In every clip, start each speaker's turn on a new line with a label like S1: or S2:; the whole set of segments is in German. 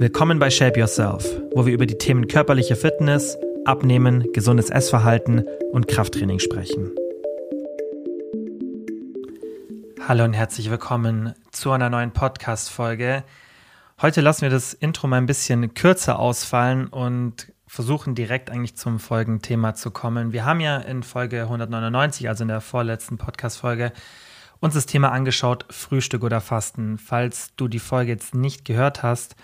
S1: Willkommen bei Shape Yourself, wo wir über die Themen körperliche Fitness, Abnehmen, gesundes Essverhalten und Krafttraining sprechen. Hallo und herzlich willkommen zu einer neuen Podcast-Folge. Heute lassen wir das Intro mal ein bisschen kürzer ausfallen und versuchen direkt eigentlich zum Folgenthema zu kommen. Wir haben ja in Folge 199, also in der vorletzten Podcast-Folge, uns das Thema angeschaut, Frühstück oder Fasten. Falls du die Folge jetzt nicht gehört hast,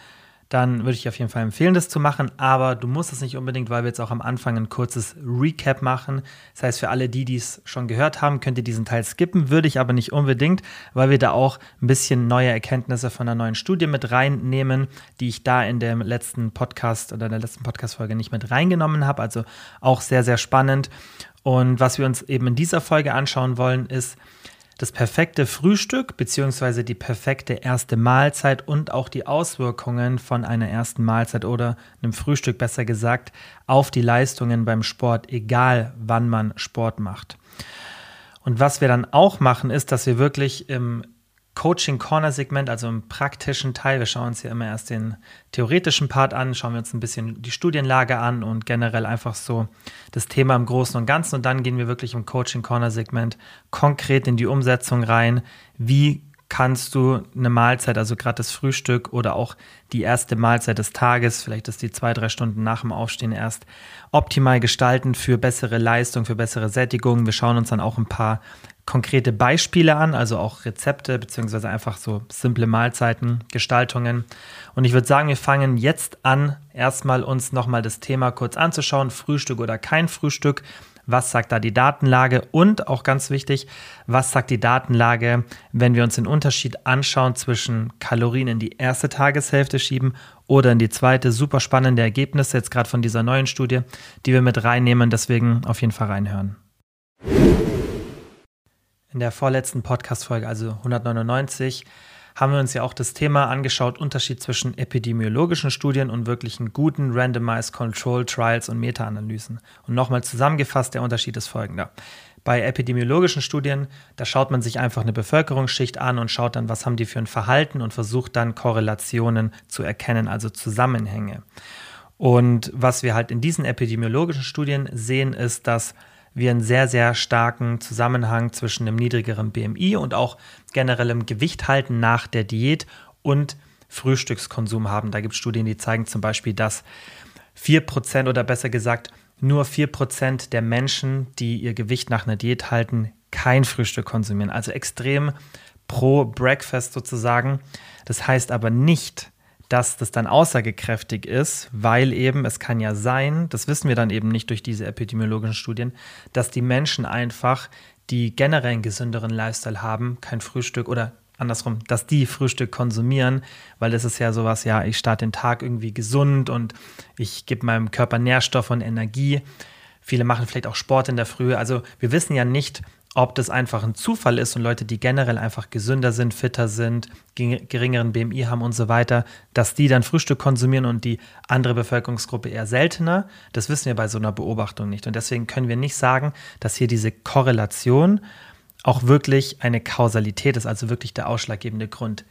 S1: dann würde ich auf jeden Fall empfehlen, das zu machen. Aber du musst es nicht unbedingt, weil wir jetzt auch am Anfang ein kurzes Recap machen. Das heißt, für alle, die dies schon gehört haben, könnt ihr diesen Teil skippen. Würde ich aber nicht unbedingt, weil wir da auch ein bisschen neue Erkenntnisse von einer neuen Studie mit reinnehmen, die ich da in dem letzten Podcast oder in der letzten Podcast-Folge nicht mit reingenommen habe. Also auch sehr, sehr spannend. Und was wir uns eben in dieser Folge anschauen wollen, ist, das perfekte Frühstück bzw. die perfekte erste Mahlzeit und auch die Auswirkungen von einer ersten Mahlzeit oder einem Frühstück besser gesagt auf die Leistungen beim Sport, egal wann man Sport macht. Und was wir dann auch machen, ist, dass wir wirklich im Coaching Corner Segment, also im praktischen Teil. Wir schauen uns hier immer erst den theoretischen Part an, schauen wir uns ein bisschen die Studienlage an und generell einfach so das Thema im Großen und Ganzen. Und dann gehen wir wirklich im Coaching Corner Segment konkret in die Umsetzung rein. Wie kannst du eine Mahlzeit, also gerade das Frühstück oder auch die erste Mahlzeit des Tages, vielleicht ist die zwei, drei Stunden nach dem Aufstehen erst, optimal gestalten für bessere Leistung, für bessere Sättigung. Wir schauen uns dann auch ein paar konkrete Beispiele an, also auch Rezepte beziehungsweise einfach so simple Mahlzeiten, Gestaltungen. Und ich würde sagen, wir fangen jetzt an, erstmal uns nochmal das Thema kurz anzuschauen, Frühstück oder kein Frühstück. Was sagt da die Datenlage? Und auch ganz wichtig, was sagt die Datenlage, wenn wir uns den Unterschied anschauen zwischen Kalorien in die erste Tageshälfte schieben oder in die zweite? Super spannende Ergebnisse jetzt gerade von dieser neuen Studie, die wir mit reinnehmen. Deswegen auf jeden Fall reinhören. In der vorletzten Podcast-Folge, also 199, haben wir uns ja auch das Thema angeschaut, Unterschied zwischen epidemiologischen Studien und wirklichen guten Randomized Control Trials und Meta-Analysen. Und nochmal zusammengefasst, der Unterschied ist folgender. Bei epidemiologischen Studien, da schaut man sich einfach eine Bevölkerungsschicht an und schaut dann, was haben die für ein Verhalten und versucht dann Korrelationen zu erkennen, also Zusammenhänge. Und was wir halt in diesen epidemiologischen Studien sehen, ist, dass wir einen sehr, sehr starken Zusammenhang zwischen einem niedrigeren BMI und auch generellem Gewicht halten nach der Diät und Frühstückskonsum haben. Da gibt es Studien, die zeigen zum Beispiel, dass 4% oder besser gesagt nur 4% der Menschen, die ihr Gewicht nach einer Diät halten, kein Frühstück konsumieren. Also extrem pro Breakfast sozusagen. Das heißt aber nicht, dass das dann aussagekräftig ist, weil eben es kann ja sein, das wissen wir dann eben nicht durch diese epidemiologischen Studien, dass die Menschen einfach, die generell einen gesünderen Lifestyle haben, kein Frühstück oder andersrum, dass die Frühstück konsumieren, weil das ist ja sowas, ja, ich starte den Tag irgendwie gesund und ich gebe meinem Körper Nährstoff und Energie. Viele machen vielleicht auch Sport in der Früh. Also wir wissen ja nicht, ob das einfach ein Zufall ist und Leute, die generell einfach gesünder sind, fitter sind, geringeren BMI haben und so weiter, dass die dann Frühstück konsumieren und die andere Bevölkerungsgruppe eher seltener, das wissen wir bei so einer Beobachtung nicht. Und deswegen können wir nicht sagen, dass hier diese Korrelation auch wirklich eine Kausalität ist, also wirklich der ausschlaggebende Grund.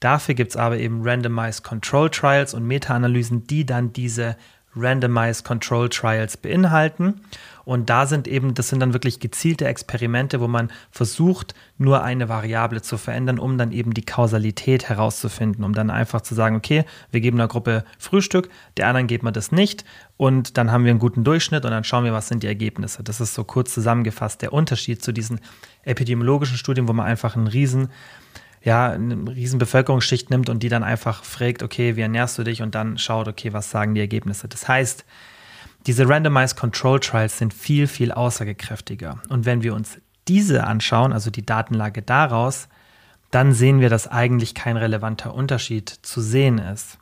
S1: Dafür gibt es aber eben Randomized Control Trials und Meta-Analysen, die dann diese Randomized Control Trials beinhalten. Und da sind eben, das sind dann wirklich gezielte Experimente, wo man versucht, nur eine Variable zu verändern, um dann eben die Kausalität herauszufinden, um dann einfach zu sagen, okay, wir geben einer Gruppe Frühstück, der anderen geben wir das nicht und dann haben wir einen guten Durchschnitt und dann schauen wir, was sind die Ergebnisse. Das ist so kurz zusammengefasst der Unterschied zu diesen epidemiologischen Studien, wo man einfach einen riesen ja, eine riesen Bevölkerungsschicht nimmt und die dann einfach fragt, okay, wie ernährst du dich und dann schaut, okay, was sagen die Ergebnisse. Das heißt, diese Randomized Control Trials sind viel, viel aussagekräftiger. Und wenn wir uns diese anschauen, also die Datenlage daraus, dann sehen wir, dass eigentlich kein relevanter Unterschied zu sehen ist.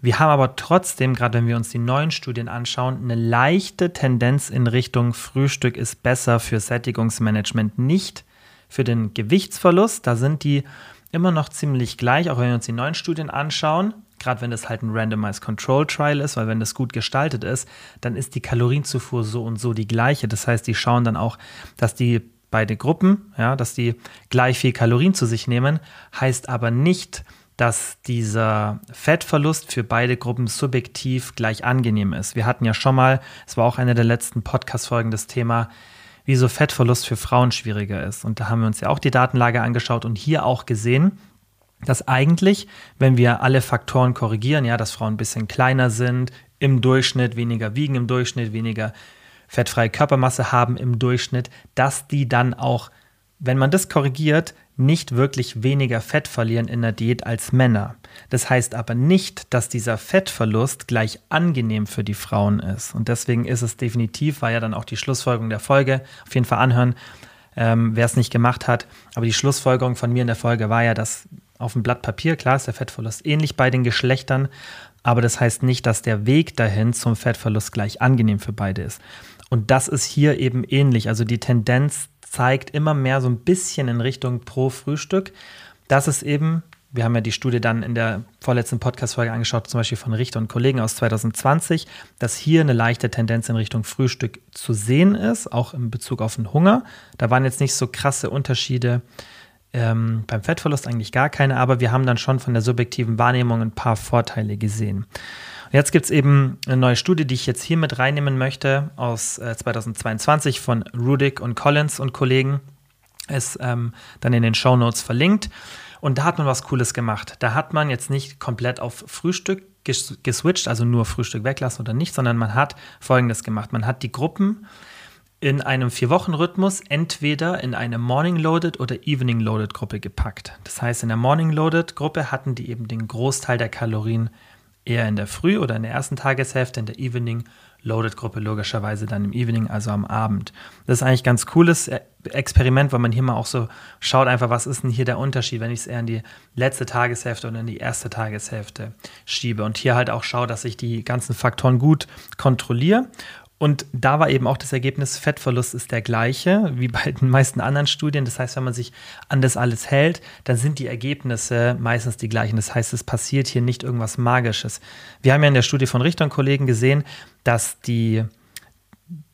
S1: Wir haben aber trotzdem, gerade wenn wir uns die neuen Studien anschauen, eine leichte Tendenz in Richtung Frühstück ist besser für Sättigungsmanagement, nicht für den Gewichtsverlust. Da sind die immer noch ziemlich gleich, auch wenn wir uns die neuen Studien anschauen. Gerade wenn das halt ein Randomized Control Trial ist, weil wenn das gut gestaltet ist, dann ist die Kalorienzufuhr so und so die gleiche. Das heißt, die schauen dann auch, dass die beide Gruppen, ja, dass die gleich viel Kalorien zu sich nehmen, heißt aber nicht, dass dieser Fettverlust für beide Gruppen subjektiv gleich angenehm ist. Wir hatten ja schon mal, es war auch eine der letzten Podcast-Folgen, das Thema, wieso Fettverlust für Frauen schwieriger ist. Und da haben wir uns ja auch die Datenlage angeschaut und hier auch gesehen, dass eigentlich, wenn wir alle Faktoren korrigieren, ja, dass Frauen ein bisschen kleiner sind, im Durchschnitt weniger wiegen, im Durchschnitt weniger fettfreie Körpermasse haben im Durchschnitt, dass die dann auch, wenn man das korrigiert, nicht wirklich weniger Fett verlieren in der Diät als Männer. Das heißt aber nicht, dass dieser Fettverlust gleich angenehm für die Frauen ist. Und deswegen ist es definitiv, war ja dann auch die Schlussfolgerung der Folge, auf jeden Fall anhören, ähm, wer es nicht gemacht hat. Aber die Schlussfolgerung von mir in der Folge war ja, dass auf dem Blatt Papier, klar ist der Fettverlust ähnlich bei den Geschlechtern, aber das heißt nicht, dass der Weg dahin zum Fettverlust gleich angenehm für beide ist. Und das ist hier eben ähnlich. Also die Tendenz zeigt immer mehr so ein bisschen in Richtung pro Frühstück. Das ist eben, wir haben ja die Studie dann in der vorletzten Podcast-Folge angeschaut, zum Beispiel von Richter und Kollegen aus 2020, dass hier eine leichte Tendenz in Richtung Frühstück zu sehen ist, auch in Bezug auf den Hunger. Da waren jetzt nicht so krasse Unterschiede. Ähm, beim Fettverlust eigentlich gar keine, aber wir haben dann schon von der subjektiven Wahrnehmung ein paar Vorteile gesehen. Jetzt gibt es eben eine neue Studie, die ich jetzt hier mit reinnehmen möchte, aus äh, 2022 von Rudick und Collins und Kollegen. Ist ähm, dann in den Show Notes verlinkt. Und da hat man was Cooles gemacht. Da hat man jetzt nicht komplett auf Frühstück ges geswitcht, also nur Frühstück weglassen oder nicht, sondern man hat Folgendes gemacht. Man hat die Gruppen in einem Vier-Wochen-Rhythmus entweder in eine Morning-Loaded oder Evening-Loaded-Gruppe gepackt. Das heißt, in der Morning-Loaded-Gruppe hatten die eben den Großteil der Kalorien eher in der Früh oder in der ersten Tageshälfte, in der Evening Loaded Gruppe logischerweise dann im Evening, also am Abend. Das ist eigentlich ein ganz cooles e- Experiment, weil man hier mal auch so schaut einfach, was ist denn hier der Unterschied, wenn ich es eher in die letzte Tageshälfte oder in die erste Tageshälfte schiebe und hier halt auch schaue, dass ich die ganzen Faktoren gut kontrolliere und da war eben auch das Ergebnis, Fettverlust ist der gleiche wie bei den meisten anderen Studien. Das heißt, wenn man sich an das alles hält, dann sind die Ergebnisse meistens die gleichen. Das heißt, es passiert hier nicht irgendwas Magisches. Wir haben ja in der Studie von Richter und Kollegen gesehen, dass die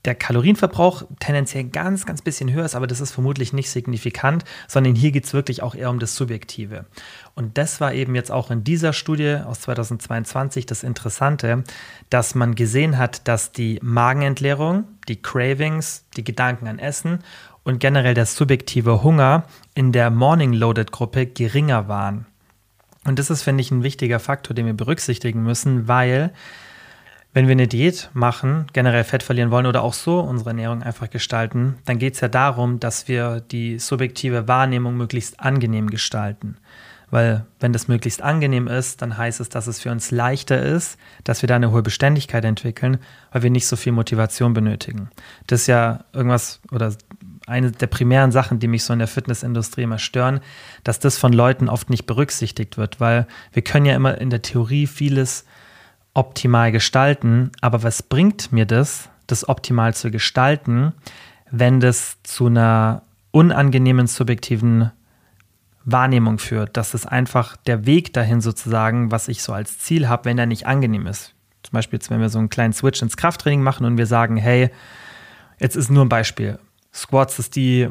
S1: der Kalorienverbrauch tendenziell ganz, ganz bisschen höher ist, aber das ist vermutlich nicht signifikant, sondern hier geht es wirklich auch eher um das Subjektive. Und das war eben jetzt auch in dieser Studie aus 2022 das Interessante, dass man gesehen hat, dass die Magenentleerung, die Cravings, die Gedanken an Essen und generell der subjektive Hunger in der Morning Loaded Gruppe geringer waren. Und das ist, finde ich, ein wichtiger Faktor, den wir berücksichtigen müssen, weil wenn wir eine Diät machen, generell Fett verlieren wollen oder auch so unsere Ernährung einfach gestalten, dann geht es ja darum, dass wir die subjektive Wahrnehmung möglichst angenehm gestalten. Weil wenn das möglichst angenehm ist, dann heißt es, dass es für uns leichter ist, dass wir da eine hohe Beständigkeit entwickeln, weil wir nicht so viel Motivation benötigen. Das ist ja irgendwas oder eine der primären Sachen, die mich so in der Fitnessindustrie immer stören, dass das von Leuten oft nicht berücksichtigt wird, weil wir können ja immer in der Theorie vieles optimal gestalten. Aber was bringt mir das, das optimal zu gestalten, wenn das zu einer unangenehmen subjektiven Wahrnehmung führt, dass es einfach der Weg dahin sozusagen, was ich so als Ziel habe, wenn er nicht angenehm ist. Zum Beispiel jetzt, wenn wir so einen kleinen Switch ins Krafttraining machen und wir sagen, hey, jetzt ist nur ein Beispiel. Squats ist die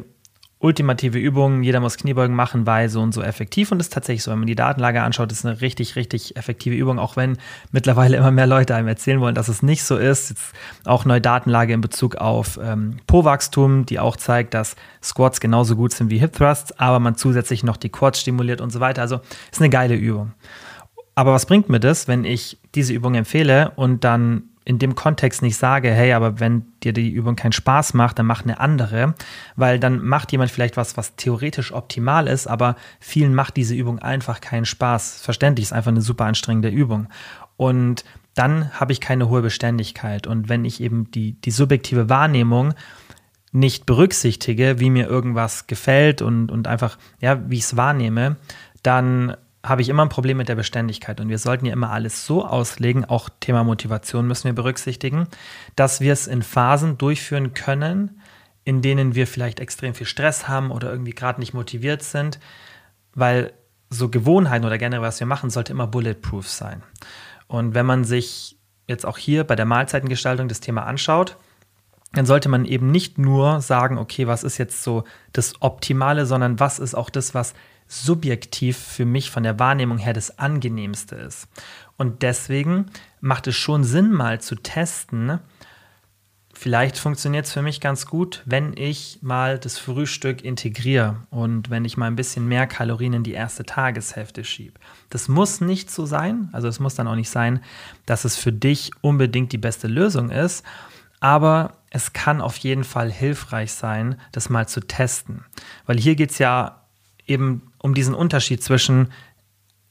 S1: ultimative Übung, jeder muss Kniebeugen machen, weil so und so effektiv und ist tatsächlich so. Wenn man die Datenlage anschaut, ist eine richtig, richtig effektive Übung, auch wenn mittlerweile immer mehr Leute einem erzählen wollen, dass es nicht so ist. Jetzt auch neue Datenlage in Bezug auf ähm, Po-Wachstum, die auch zeigt, dass Squats genauso gut sind wie Hip Thrusts, aber man zusätzlich noch die Quads stimuliert und so weiter. Also ist eine geile Übung. Aber was bringt mir das, wenn ich diese Übung empfehle und dann in dem Kontext nicht sage, hey, aber wenn dir die Übung keinen Spaß macht, dann mach eine andere, weil dann macht jemand vielleicht was, was theoretisch optimal ist, aber vielen macht diese Übung einfach keinen Spaß. Verständlich, ist einfach eine super anstrengende Übung. Und dann habe ich keine hohe Beständigkeit. Und wenn ich eben die, die subjektive Wahrnehmung nicht berücksichtige, wie mir irgendwas gefällt und, und einfach, ja, wie ich es wahrnehme, dann habe ich immer ein Problem mit der Beständigkeit. Und wir sollten ja immer alles so auslegen, auch Thema Motivation müssen wir berücksichtigen, dass wir es in Phasen durchführen können, in denen wir vielleicht extrem viel Stress haben oder irgendwie gerade nicht motiviert sind, weil so Gewohnheiten oder generell, was wir machen, sollte immer bulletproof sein. Und wenn man sich jetzt auch hier bei der Mahlzeitengestaltung das Thema anschaut, dann sollte man eben nicht nur sagen, okay, was ist jetzt so das Optimale, sondern was ist auch das, was subjektiv für mich von der Wahrnehmung her das angenehmste ist. Und deswegen macht es schon Sinn, mal zu testen, vielleicht funktioniert es für mich ganz gut, wenn ich mal das Frühstück integriere und wenn ich mal ein bisschen mehr Kalorien in die erste Tageshälfte schiebe. Das muss nicht so sein, also es muss dann auch nicht sein, dass es für dich unbedingt die beste Lösung ist, aber es kann auf jeden Fall hilfreich sein, das mal zu testen. Weil hier geht es ja eben um diesen Unterschied zwischen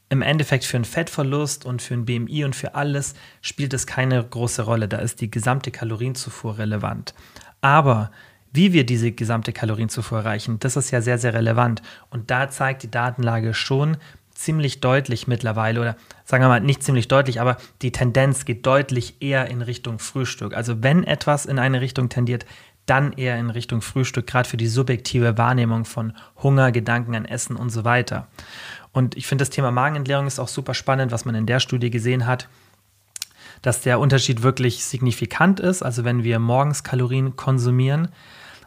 S1: im Endeffekt für einen Fettverlust und für ein BMI und für alles spielt es keine große Rolle. Da ist die gesamte Kalorienzufuhr relevant. Aber wie wir diese gesamte Kalorienzufuhr erreichen, das ist ja sehr, sehr relevant. Und da zeigt die Datenlage schon ziemlich deutlich mittlerweile, oder sagen wir mal nicht ziemlich deutlich, aber die Tendenz geht deutlich eher in Richtung Frühstück. Also wenn etwas in eine Richtung tendiert, dann eher in Richtung Frühstück, gerade für die subjektive Wahrnehmung von Hunger, Gedanken an Essen und so weiter. Und ich finde, das Thema Magenentleerung ist auch super spannend, was man in der Studie gesehen hat, dass der Unterschied wirklich signifikant ist. Also wenn wir morgens Kalorien konsumieren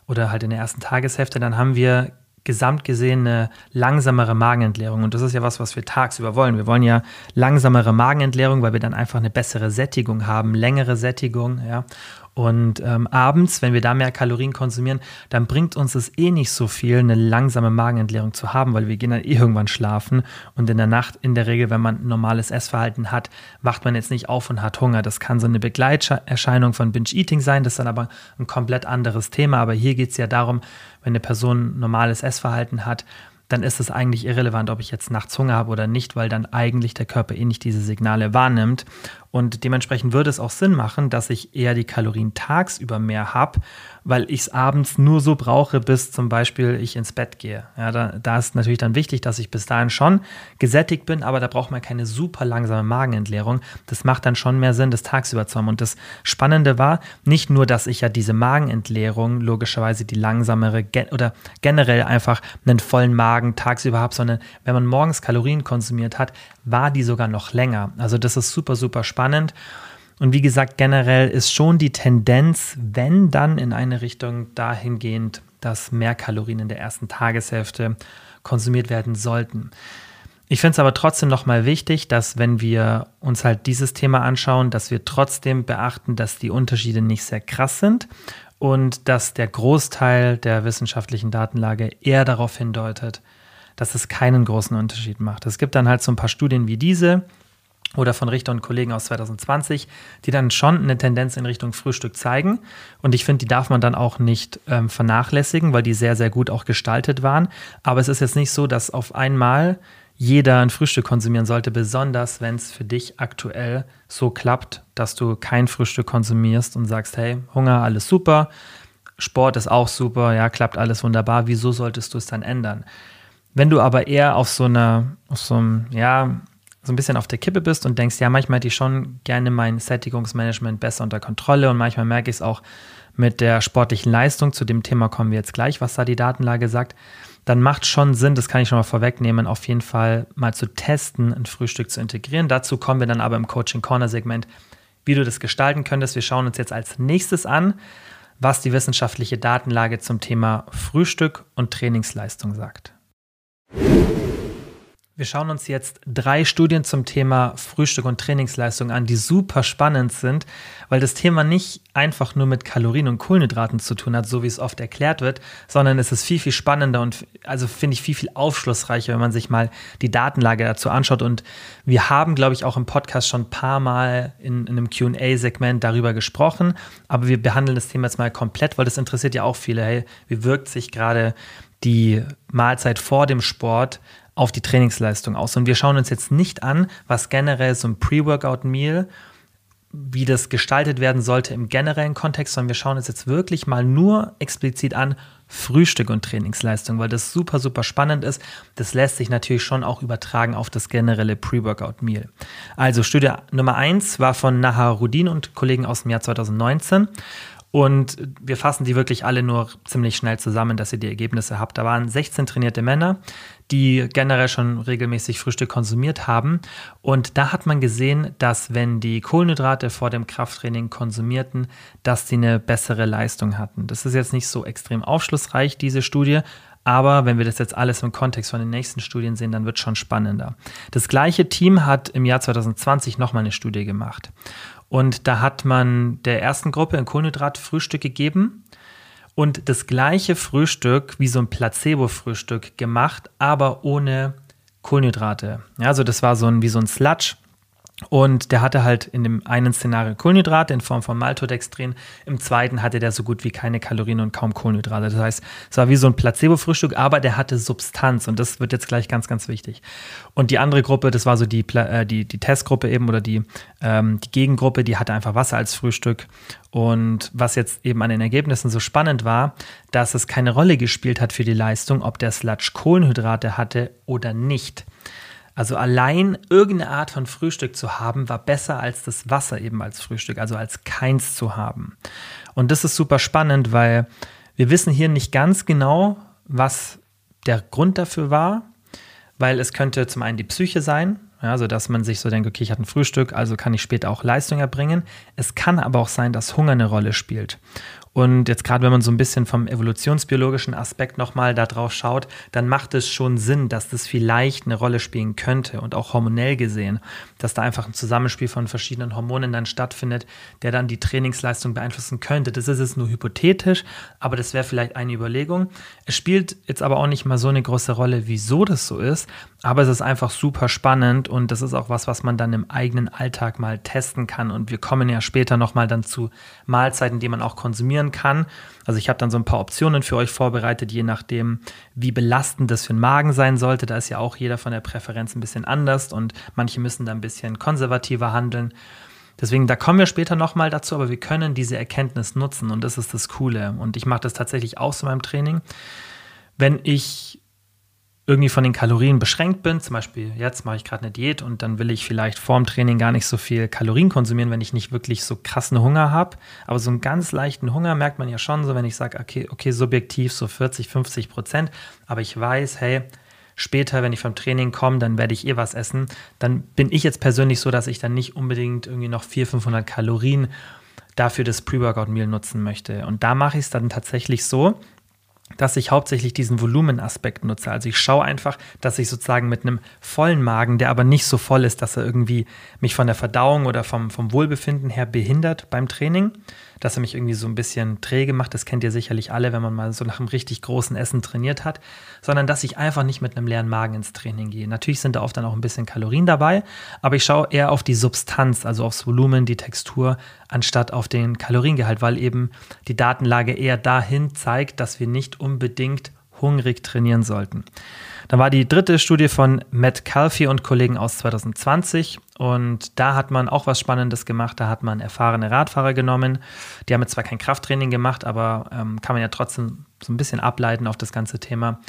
S1: oder halt in der ersten Tageshälfte, dann haben wir gesamt gesehen eine langsamere Magenentleerung. Und das ist ja was, was wir tagsüber wollen. Wir wollen ja langsamere Magenentleerung, weil wir dann einfach eine bessere Sättigung haben, längere Sättigung, ja. Und ähm, abends, wenn wir da mehr Kalorien konsumieren, dann bringt uns es eh nicht so viel, eine langsame Magenentleerung zu haben, weil wir gehen dann eh irgendwann schlafen. Und in der Nacht, in der Regel, wenn man ein normales Essverhalten hat, wacht man jetzt nicht auf und hat Hunger. Das kann so eine Begleiterscheinung von Binge-Eating sein. Das ist dann aber ein komplett anderes Thema. Aber hier geht es ja darum, wenn eine Person normales Essverhalten hat, dann ist es eigentlich irrelevant, ob ich jetzt nachts Hunger habe oder nicht, weil dann eigentlich der Körper eh nicht diese Signale wahrnimmt. Und dementsprechend würde es auch Sinn machen, dass ich eher die Kalorien tagsüber mehr habe, weil ich es abends nur so brauche, bis zum Beispiel ich ins Bett gehe. Ja, da, da ist natürlich dann wichtig, dass ich bis dahin schon gesättigt bin, aber da braucht man keine super langsame Magenentleerung. Das macht dann schon mehr Sinn, das tagsüber zu haben. Und das Spannende war nicht nur, dass ich ja diese Magenentleerung, logischerweise die langsamere oder generell einfach einen vollen Magen tagsüber habe, sondern wenn man morgens Kalorien konsumiert hat, war die sogar noch länger. Also das ist super, super spannend. Und wie gesagt, generell ist schon die Tendenz, wenn dann in eine Richtung dahingehend, dass mehr Kalorien in der ersten Tageshälfte konsumiert werden sollten. Ich finde es aber trotzdem nochmal wichtig, dass wenn wir uns halt dieses Thema anschauen, dass wir trotzdem beachten, dass die Unterschiede nicht sehr krass sind und dass der Großteil der wissenschaftlichen Datenlage eher darauf hindeutet, dass es keinen großen Unterschied macht. Es gibt dann halt so ein paar Studien wie diese oder von Richter und Kollegen aus 2020, die dann schon eine Tendenz in Richtung Frühstück zeigen. Und ich finde, die darf man dann auch nicht ähm, vernachlässigen, weil die sehr, sehr gut auch gestaltet waren. Aber es ist jetzt nicht so, dass auf einmal jeder ein Frühstück konsumieren sollte, besonders wenn es für dich aktuell so klappt, dass du kein Frühstück konsumierst und sagst, hey, Hunger, alles super, Sport ist auch super, ja, klappt alles wunderbar, wieso solltest du es dann ändern? Wenn du aber eher auf so einer, auf so einem, ja, so ein bisschen auf der Kippe bist und denkst, ja, manchmal hätte ich schon gerne mein Sättigungsmanagement besser unter Kontrolle und manchmal merke ich es auch mit der sportlichen Leistung, zu dem Thema kommen wir jetzt gleich, was da die Datenlage sagt, dann macht schon Sinn, das kann ich schon mal vorwegnehmen, auf jeden Fall mal zu testen, ein Frühstück zu integrieren. Dazu kommen wir dann aber im Coaching Corner Segment, wie du das gestalten könntest. Wir schauen uns jetzt als nächstes an, was die wissenschaftliche Datenlage zum Thema Frühstück und Trainingsleistung sagt. you Wir schauen uns jetzt drei Studien zum Thema Frühstück und Trainingsleistung an, die super spannend sind, weil das Thema nicht einfach nur mit Kalorien und Kohlenhydraten zu tun hat, so wie es oft erklärt wird, sondern es ist viel, viel spannender und also finde ich viel, viel aufschlussreicher, wenn man sich mal die Datenlage dazu anschaut. Und wir haben, glaube ich, auch im Podcast schon ein paar Mal in, in einem QA-Segment darüber gesprochen, aber wir behandeln das Thema jetzt mal komplett, weil das interessiert ja auch viele. Hey, wie wirkt sich gerade die Mahlzeit vor dem Sport auf die Trainingsleistung aus. Und wir schauen uns jetzt nicht an, was generell so ein Pre-Workout-Meal, wie das gestaltet werden sollte im generellen Kontext, sondern wir schauen uns jetzt wirklich mal nur explizit an Frühstück und Trainingsleistung, weil das super, super spannend ist. Das lässt sich natürlich schon auch übertragen auf das generelle Pre-Workout-Meal. Also Studie Nummer 1 war von Nahar Rudin und Kollegen aus dem Jahr 2019 und wir fassen die wirklich alle nur ziemlich schnell zusammen, dass ihr die Ergebnisse habt. Da waren 16 trainierte Männer, die generell schon regelmäßig Frühstück konsumiert haben. Und da hat man gesehen, dass wenn die Kohlenhydrate vor dem Krafttraining konsumierten, dass sie eine bessere Leistung hatten. Das ist jetzt nicht so extrem aufschlussreich, diese Studie, Aber wenn wir das jetzt alles im Kontext von den nächsten Studien sehen, dann wird es schon spannender. Das gleiche Team hat im Jahr 2020 nochmal eine Studie gemacht. Und da hat man der ersten Gruppe ein Kohlenhydratfrühstück gegeben und das gleiche Frühstück wie so ein Placebo-Frühstück gemacht, aber ohne Kohlenhydrate. Ja, also das war so ein, wie so ein Sludge. Und der hatte halt in dem einen Szenario Kohlenhydrate in Form von Maltodextrin, im zweiten hatte der so gut wie keine Kalorien und kaum Kohlenhydrate. Das heißt, es war wie so ein Placebo-Frühstück, aber der hatte Substanz und das wird jetzt gleich ganz, ganz wichtig. Und die andere Gruppe, das war so die, äh, die, die Testgruppe eben oder die, ähm, die Gegengruppe, die hatte einfach Wasser als Frühstück. Und was jetzt eben an den Ergebnissen so spannend war, dass es keine Rolle gespielt hat für die Leistung, ob der Sludge Kohlenhydrate hatte oder nicht. Also allein irgendeine Art von Frühstück zu haben, war besser als das Wasser eben als Frühstück, also als keins zu haben. Und das ist super spannend, weil wir wissen hier nicht ganz genau, was der Grund dafür war, weil es könnte zum einen die Psyche sein, ja, also dass man sich so denkt, okay, ich hatte ein Frühstück, also kann ich später auch Leistung erbringen. Es kann aber auch sein, dass Hunger eine Rolle spielt. Und jetzt gerade, wenn man so ein bisschen vom evolutionsbiologischen Aspekt nochmal da drauf schaut, dann macht es schon Sinn, dass das vielleicht eine Rolle spielen könnte und auch hormonell gesehen, dass da einfach ein Zusammenspiel von verschiedenen Hormonen dann stattfindet, der dann die Trainingsleistung beeinflussen könnte. Das ist es nur hypothetisch, aber das wäre vielleicht eine Überlegung. Es spielt jetzt aber auch nicht mal so eine große Rolle, wieso das so ist, aber es ist einfach super spannend und das ist auch was, was man dann im eigenen Alltag mal testen kann. Und wir kommen ja später nochmal dann zu Mahlzeiten, die man auch konsumieren kann. Also ich habe dann so ein paar Optionen für euch vorbereitet, je nachdem, wie belastend das für den Magen sein sollte. Da ist ja auch jeder von der Präferenz ein bisschen anders und manche müssen da ein bisschen konservativer handeln. Deswegen, da kommen wir später nochmal dazu, aber wir können diese Erkenntnis nutzen und das ist das Coole. Und ich mache das tatsächlich auch in meinem Training. Wenn ich irgendwie von den Kalorien beschränkt bin, zum Beispiel jetzt mache ich gerade eine Diät und dann will ich vielleicht vorm Training gar nicht so viel Kalorien konsumieren, wenn ich nicht wirklich so krassen Hunger habe. Aber so einen ganz leichten Hunger merkt man ja schon so, wenn ich sage, okay, okay, subjektiv so 40, 50 Prozent, aber ich weiß, hey, später, wenn ich vom Training komme, dann werde ich eh was essen. Dann bin ich jetzt persönlich so, dass ich dann nicht unbedingt irgendwie noch 400, 500 Kalorien dafür das Pre-Workout-Meal nutzen möchte. Und da mache ich es dann tatsächlich so, dass ich hauptsächlich diesen Volumenaspekt nutze. Also ich schaue einfach, dass ich sozusagen mit einem vollen Magen, der aber nicht so voll ist, dass er irgendwie mich von der Verdauung oder vom, vom Wohlbefinden her behindert beim Training, dass er mich irgendwie so ein bisschen träge macht. Das kennt ihr sicherlich alle, wenn man mal so nach einem richtig großen Essen trainiert hat, sondern dass ich einfach nicht mit einem leeren Magen ins Training gehe. Natürlich sind da oft dann auch ein bisschen Kalorien dabei, aber ich schaue eher auf die Substanz, also aufs Volumen, die Textur, anstatt auf den Kaloriengehalt, weil eben die Datenlage eher dahin zeigt, dass wir nicht unbedingt hungrig trainieren sollten. Dann war die dritte Studie von Matt Calfee und Kollegen aus 2020 und da hat man auch was Spannendes gemacht. Da hat man erfahrene Radfahrer genommen. Die haben jetzt zwar kein Krafttraining gemacht, aber ähm, kann man ja trotzdem so ein bisschen ableiten auf das ganze Thema.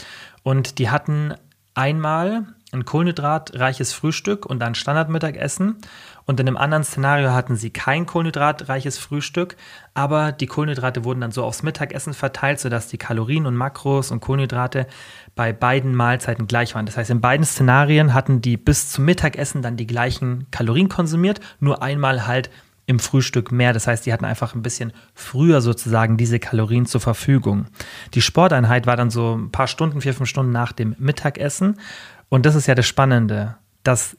S1: Und die hatten einmal ein kohlenhydratreiches Frühstück und dann Standardmittagessen. Und in einem anderen Szenario hatten sie kein kohlenhydratreiches Frühstück, aber die Kohlenhydrate wurden dann so aufs Mittagessen verteilt, sodass die Kalorien und Makros und Kohlenhydrate bei beiden Mahlzeiten gleich waren. Das heißt, in beiden Szenarien hatten die bis zum Mittagessen dann die gleichen Kalorien konsumiert, nur einmal halt im Frühstück mehr. Das heißt, die hatten einfach ein bisschen früher sozusagen diese Kalorien zur Verfügung. Die Sporteinheit war dann so ein paar Stunden, vier, fünf Stunden nach dem Mittagessen. Und das ist ja das Spannende, dass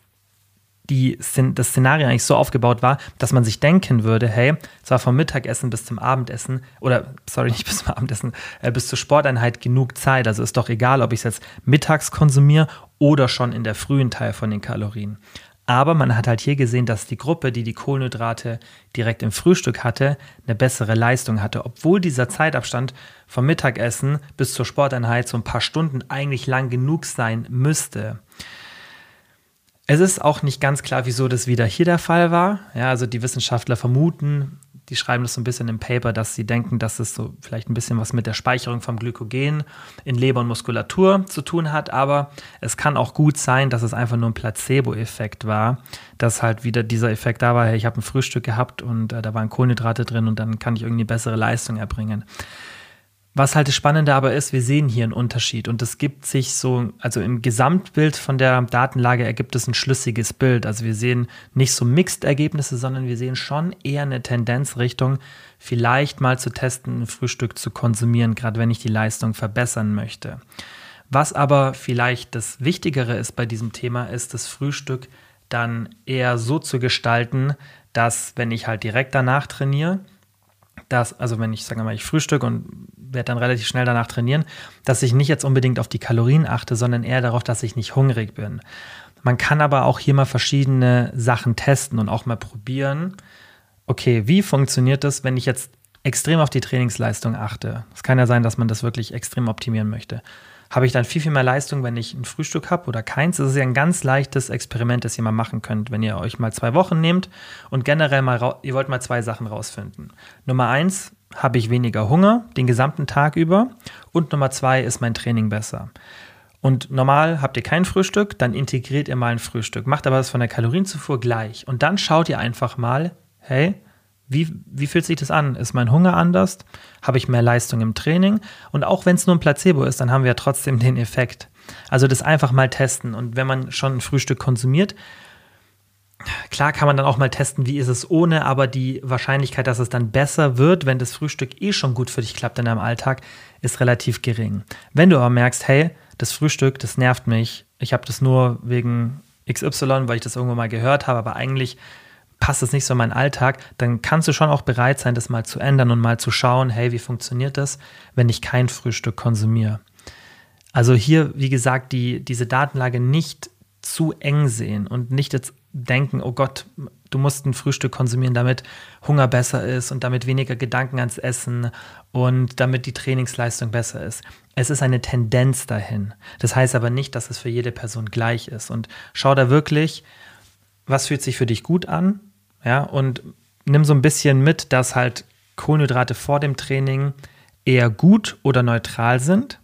S1: die, das Szenario eigentlich so aufgebaut war, dass man sich denken würde, hey, zwar vom Mittagessen bis zum Abendessen, oder sorry, nicht bis zum Abendessen, äh, bis zur Sporteinheit genug Zeit. Also ist doch egal, ob ich es jetzt mittags konsumiere oder schon in der frühen Teil von den Kalorien. Aber man hat halt hier gesehen, dass die Gruppe, die die Kohlenhydrate direkt im Frühstück hatte, eine bessere Leistung hatte, obwohl dieser Zeitabstand vom Mittagessen bis zur Sporteinheit so ein paar Stunden eigentlich lang genug sein müsste. Es ist auch nicht ganz klar, wieso das wieder hier der Fall war. Ja, also die Wissenschaftler vermuten, die schreiben das so ein bisschen im Paper, dass sie denken, dass es so vielleicht ein bisschen was mit der Speicherung vom Glykogen in Leber und Muskulatur zu tun hat. Aber es kann auch gut sein, dass es einfach nur ein Placebo-Effekt war, dass halt wieder dieser Effekt da war, hey, ich habe ein Frühstück gehabt und äh, da waren Kohlenhydrate drin und dann kann ich irgendwie bessere Leistung erbringen. Was halt das Spannende aber ist, wir sehen hier einen Unterschied und es gibt sich so, also im Gesamtbild von der Datenlage ergibt es ein schlüssiges Bild. Also wir sehen nicht so Mixed-Ergebnisse, sondern wir sehen schon eher eine Tendenz Richtung, vielleicht mal zu testen, ein Frühstück zu konsumieren, gerade wenn ich die Leistung verbessern möchte. Was aber vielleicht das Wichtigere ist bei diesem Thema, ist das Frühstück dann eher so zu gestalten, dass wenn ich halt direkt danach trainiere, dass, also wenn ich, sage mal, ich frühstücke und werde dann relativ schnell danach trainieren, dass ich nicht jetzt unbedingt auf die Kalorien achte, sondern eher darauf, dass ich nicht hungrig bin. Man kann aber auch hier mal verschiedene Sachen testen und auch mal probieren. Okay, wie funktioniert das, wenn ich jetzt extrem auf die Trainingsleistung achte? Es kann ja sein, dass man das wirklich extrem optimieren möchte habe ich dann viel, viel mehr Leistung, wenn ich ein Frühstück habe oder keins. Das ist ja ein ganz leichtes Experiment, das ihr mal machen könnt, wenn ihr euch mal zwei Wochen nehmt und generell mal, ihr wollt mal zwei Sachen rausfinden. Nummer eins, habe ich weniger Hunger den gesamten Tag über und Nummer zwei, ist mein Training besser. Und normal habt ihr kein Frühstück, dann integriert ihr mal ein Frühstück, macht aber das von der Kalorienzufuhr gleich. Und dann schaut ihr einfach mal, hey, wie, wie fühlt sich das an? Ist mein Hunger anders? Habe ich mehr Leistung im Training? Und auch wenn es nur ein Placebo ist, dann haben wir ja trotzdem den Effekt. Also das einfach mal testen. Und wenn man schon ein Frühstück konsumiert, klar kann man dann auch mal testen, wie ist es ohne, aber die Wahrscheinlichkeit, dass es dann besser wird, wenn das Frühstück eh schon gut für dich klappt in deinem Alltag, ist relativ gering. Wenn du aber merkst, hey, das Frühstück, das nervt mich, ich habe das nur wegen XY, weil ich das irgendwo mal gehört habe, aber eigentlich passt es nicht so in meinen Alltag, dann kannst du schon auch bereit sein, das mal zu ändern und mal zu schauen, hey, wie funktioniert das, wenn ich kein Frühstück konsumiere. Also hier, wie gesagt, die, diese Datenlage nicht zu eng sehen und nicht jetzt denken, oh Gott, du musst ein Frühstück konsumieren, damit Hunger besser ist und damit weniger Gedanken ans Essen und damit die Trainingsleistung besser ist. Es ist eine Tendenz dahin. Das heißt aber nicht, dass es für jede Person gleich ist. Und schau da wirklich, was fühlt sich für dich gut an ja, und nimm so ein bisschen mit, dass halt Kohlenhydrate vor dem Training eher gut oder neutral sind.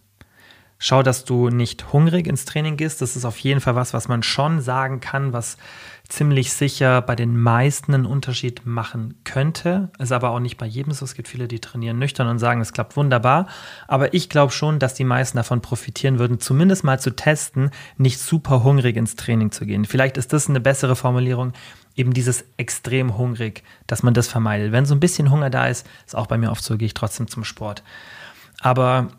S1: Schau, dass du nicht hungrig ins Training gehst. Das ist auf jeden Fall was, was man schon sagen kann, was ziemlich sicher bei den meisten einen Unterschied machen könnte. Ist aber auch nicht bei jedem so. Es gibt viele, die trainieren nüchtern und sagen, es klappt wunderbar. Aber ich glaube schon, dass die meisten davon profitieren würden, zumindest mal zu testen, nicht super hungrig ins Training zu gehen. Vielleicht ist das eine bessere Formulierung, eben dieses extrem hungrig, dass man das vermeidet. Wenn so ein bisschen Hunger da ist, ist auch bei mir oft so, gehe ich trotzdem zum Sport. Aber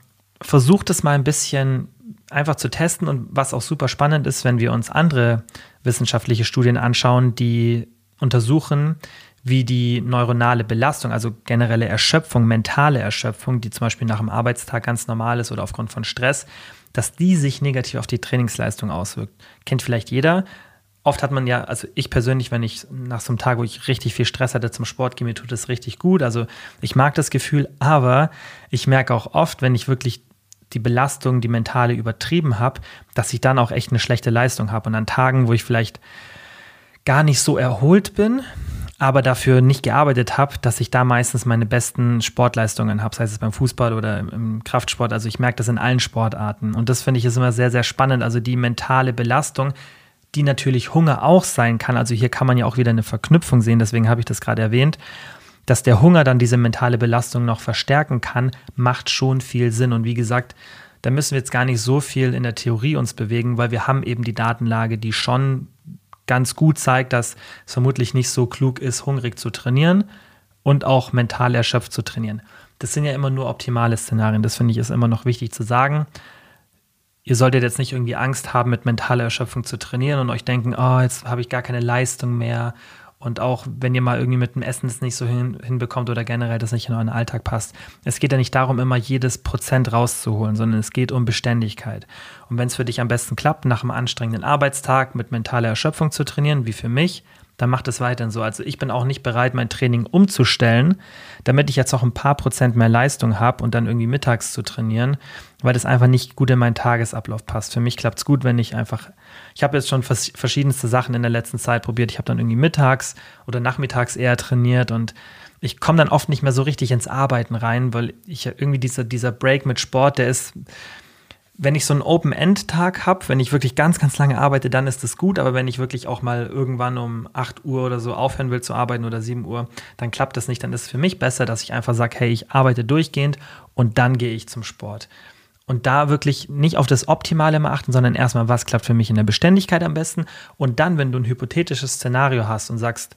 S1: versucht es mal ein bisschen einfach zu testen und was auch super spannend ist, wenn wir uns andere wissenschaftliche Studien anschauen, die untersuchen, wie die neuronale Belastung, also generelle Erschöpfung, mentale Erschöpfung, die zum Beispiel nach dem Arbeitstag ganz normal ist oder aufgrund von Stress, dass die sich negativ auf die Trainingsleistung auswirkt. Kennt vielleicht jeder. Oft hat man ja, also ich persönlich, wenn ich nach so einem Tag, wo ich richtig viel Stress hatte zum Sport gehe, mir tut es richtig gut. Also ich mag das Gefühl, aber ich merke auch oft, wenn ich wirklich die Belastung, die mentale übertrieben habe, dass ich dann auch echt eine schlechte Leistung habe. Und an Tagen, wo ich vielleicht gar nicht so erholt bin, aber dafür nicht gearbeitet habe, dass ich da meistens meine besten Sportleistungen habe, sei es beim Fußball oder im Kraftsport. Also ich merke das in allen Sportarten. Und das finde ich ist immer sehr, sehr spannend. Also die mentale Belastung, die natürlich Hunger auch sein kann. Also hier kann man ja auch wieder eine Verknüpfung sehen, deswegen habe ich das gerade erwähnt dass der Hunger dann diese mentale Belastung noch verstärken kann, macht schon viel Sinn. Und wie gesagt, da müssen wir jetzt gar nicht so viel in der Theorie uns bewegen, weil wir haben eben die Datenlage, die schon ganz gut zeigt, dass es vermutlich nicht so klug ist, hungrig zu trainieren und auch mental erschöpft zu trainieren. Das sind ja immer nur optimale Szenarien. Das finde ich ist immer noch wichtig zu sagen. Ihr solltet jetzt nicht irgendwie Angst haben, mit mentaler Erschöpfung zu trainieren und euch denken, oh, jetzt habe ich gar keine Leistung mehr und auch wenn ihr mal irgendwie mit dem Essen das nicht so hin, hinbekommt oder generell das nicht in euren Alltag passt. Es geht ja nicht darum, immer jedes Prozent rauszuholen, sondern es geht um Beständigkeit. Und wenn es für dich am besten klappt, nach einem anstrengenden Arbeitstag mit mentaler Erschöpfung zu trainieren, wie für mich, dann macht es weiterhin so. Also ich bin auch nicht bereit, mein Training umzustellen, damit ich jetzt noch ein paar Prozent mehr Leistung habe und dann irgendwie mittags zu trainieren, weil das einfach nicht gut in meinen Tagesablauf passt. Für mich klappt es gut, wenn ich einfach, ich habe jetzt schon vers verschiedenste Sachen in der letzten Zeit probiert. Ich habe dann irgendwie mittags oder nachmittags eher trainiert und ich komme dann oft nicht mehr so richtig ins Arbeiten rein, weil ich irgendwie dieser, dieser Break mit Sport, der ist, wenn ich so einen Open-End-Tag habe, wenn ich wirklich ganz, ganz lange arbeite, dann ist das gut. Aber wenn ich wirklich auch mal irgendwann um 8 Uhr oder so aufhören will zu arbeiten oder 7 Uhr, dann klappt das nicht. Dann ist es für mich besser, dass ich einfach sage, hey, ich arbeite durchgehend und dann gehe ich zum Sport. Und da wirklich nicht auf das Optimale mal achten, sondern erstmal, was klappt für mich in der Beständigkeit am besten. Und dann, wenn du ein hypothetisches Szenario hast und sagst,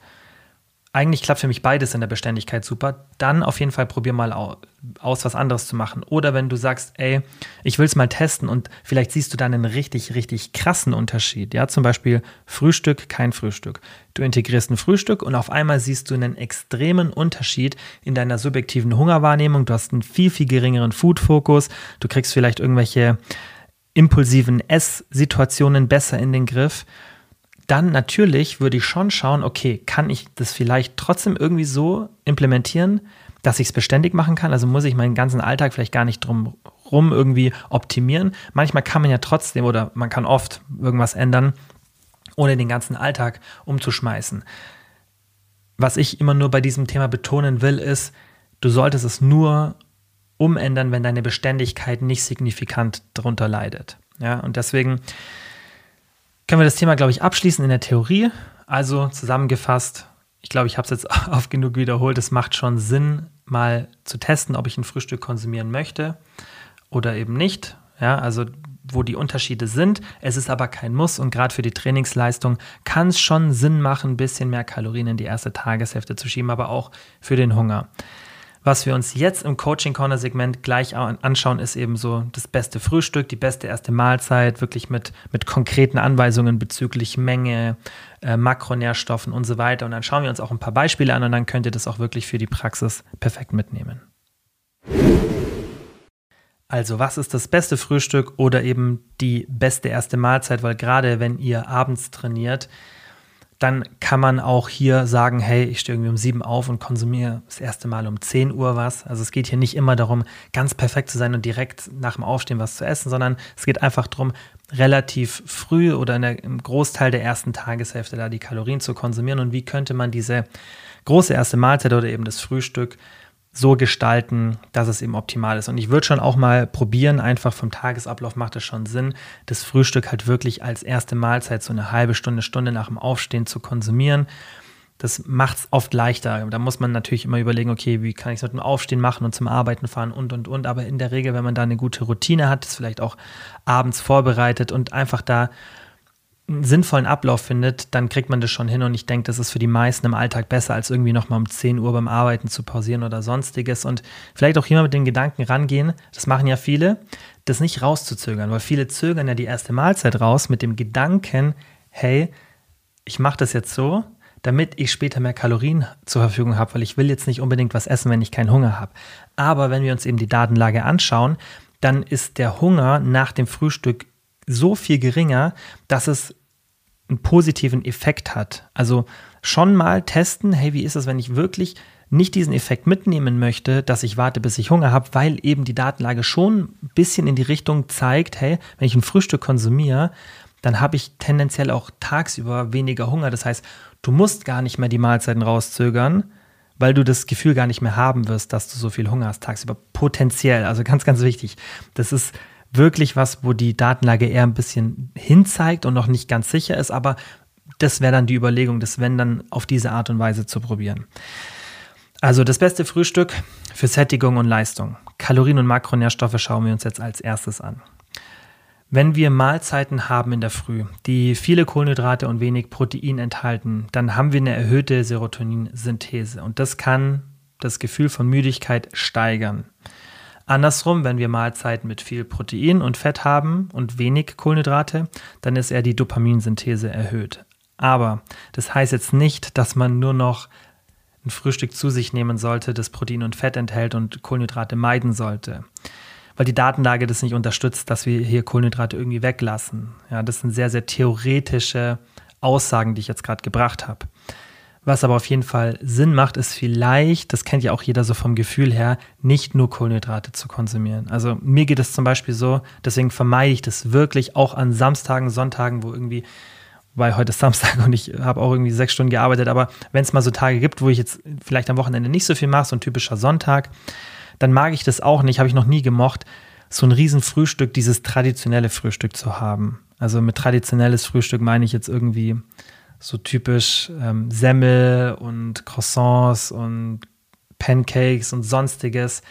S1: eigentlich klappt für mich beides in der Beständigkeit super, dann auf jeden Fall probier mal aus, was anderes zu machen. Oder wenn du sagst, ey, ich will es mal testen und vielleicht siehst du dann einen richtig, richtig krassen Unterschied. Ja, zum Beispiel Frühstück, kein Frühstück. Du integrierst ein Frühstück und auf einmal siehst du einen extremen Unterschied in deiner subjektiven Hungerwahrnehmung. Du hast einen viel, viel geringeren Food-Fokus. Du kriegst vielleicht irgendwelche impulsiven Esssituationen besser in den Griff dann natürlich würde ich schon schauen, okay, kann ich das vielleicht trotzdem irgendwie so implementieren, dass ich es beständig machen kann? Also muss ich meinen ganzen Alltag vielleicht gar nicht drum rum irgendwie optimieren. Manchmal kann man ja trotzdem oder man kann oft irgendwas ändern, ohne den ganzen Alltag umzuschmeißen. Was ich immer nur bei diesem Thema betonen will, ist, du solltest es nur umändern, wenn deine Beständigkeit nicht signifikant darunter leidet. Ja, und deswegen können wir das Thema, glaube ich, abschließen in der Theorie. Also zusammengefasst, ich glaube, ich habe es jetzt oft genug wiederholt, es macht schon Sinn, mal zu testen, ob ich ein Frühstück konsumieren möchte oder eben nicht. Ja, also wo die Unterschiede sind. Es ist aber kein Muss und gerade für die Trainingsleistung kann es schon Sinn machen, ein bisschen mehr Kalorien in die erste Tageshälfte zu schieben, aber auch für den Hunger. Was wir uns jetzt im Coaching Corner Segment gleich anschauen, ist eben so das beste Frühstück, die beste erste Mahlzeit, wirklich mit, mit konkreten Anweisungen bezüglich Menge, äh, Makronährstoffen und so weiter. Und dann schauen wir uns auch ein paar Beispiele an und dann könnt ihr das auch wirklich für die Praxis perfekt mitnehmen. Also, was ist das beste Frühstück oder eben die beste erste Mahlzeit? Weil gerade wenn ihr abends trainiert, dann kann man auch hier sagen, hey, ich stehe irgendwie um sieben auf und konsumiere das erste Mal um 10 Uhr was. Also es geht hier nicht immer darum, ganz perfekt zu sein und direkt nach dem Aufstehen was zu essen, sondern es geht einfach darum, relativ früh oder der, im Großteil der ersten Tageshälfte da die Kalorien zu konsumieren und wie könnte man diese große erste Mahlzeit oder eben das Frühstück so gestalten, dass es eben optimal ist. Und ich würde schon auch mal probieren, einfach vom Tagesablauf macht es schon Sinn, das Frühstück halt wirklich als erste Mahlzeit so eine halbe Stunde, Stunde nach dem Aufstehen zu konsumieren. Das macht es oft leichter. Da muss man natürlich immer überlegen, okay, wie kann ich es mit dem Aufstehen machen und zum Arbeiten fahren und, und, und. Aber in der Regel, wenn man da eine gute Routine hat, das vielleicht auch abends vorbereitet und einfach da sinnvollen Ablauf findet, dann kriegt man das schon hin. Und ich denke, das ist für die meisten im Alltag besser, als irgendwie nochmal um 10 Uhr beim Arbeiten zu pausieren oder sonstiges. Und vielleicht auch hier mal mit den Gedanken rangehen, das machen ja viele, das nicht rauszuzögern, weil viele zögern ja die erste Mahlzeit raus mit dem Gedanken, hey, ich mache das jetzt so, damit ich später mehr Kalorien zur Verfügung habe, weil ich will jetzt nicht unbedingt was essen, wenn ich keinen Hunger habe. Aber wenn wir uns eben die Datenlage anschauen, dann ist der Hunger nach dem Frühstück so viel geringer, dass es einen positiven Effekt hat. Also schon mal testen, hey, wie ist es, wenn ich wirklich nicht diesen Effekt mitnehmen möchte, dass ich warte, bis ich Hunger habe, weil eben die Datenlage schon ein bisschen in die Richtung zeigt, hey, wenn ich ein Frühstück konsumiere, dann habe ich tendenziell auch tagsüber weniger Hunger. Das heißt, du musst gar nicht mehr die Mahlzeiten rauszögern, weil du das Gefühl gar nicht mehr haben wirst, dass du so viel Hunger hast tagsüber. Potenziell, also ganz, ganz wichtig. Das ist wirklich was, wo die Datenlage eher ein bisschen hinzeigt und noch nicht ganz sicher ist, aber das wäre dann die Überlegung, das wenn dann auf diese Art und Weise zu probieren. Also das beste Frühstück für Sättigung und Leistung. Kalorien und Makronährstoffe schauen wir uns jetzt als erstes an. Wenn wir Mahlzeiten haben in der Früh, die viele Kohlenhydrate und wenig Protein enthalten, dann haben wir eine erhöhte Serotoninsynthese und das kann das Gefühl von Müdigkeit steigern. Andersrum, wenn wir Mahlzeiten mit viel Protein und Fett haben und wenig Kohlenhydrate, dann ist eher die Dopaminsynthese erhöht. Aber das heißt jetzt nicht, dass man nur noch ein Frühstück zu sich nehmen sollte, das Protein und Fett enthält und Kohlenhydrate meiden sollte. Weil die Datenlage das nicht unterstützt, dass wir hier Kohlenhydrate irgendwie weglassen. Ja, das sind sehr, sehr theoretische Aussagen, die ich jetzt gerade gebracht habe. Was aber auf jeden Fall Sinn macht, ist vielleicht, das kennt ja auch jeder so vom Gefühl her, nicht nur Kohlenhydrate zu konsumieren. Also mir geht es zum Beispiel so, deswegen vermeide ich das wirklich auch an Samstagen, Sonntagen, wo irgendwie, weil heute ist Samstag und ich habe auch irgendwie sechs Stunden gearbeitet, aber wenn es mal so Tage gibt, wo ich jetzt vielleicht am Wochenende nicht so viel mache, so ein typischer Sonntag, dann mag ich das auch nicht, habe ich noch nie gemocht, so ein Riesenfrühstück, dieses traditionelle Frühstück zu haben. Also mit traditionelles Frühstück meine ich jetzt irgendwie so typisch ähm, Semmel und Croissants und Pancakes und sonstiges,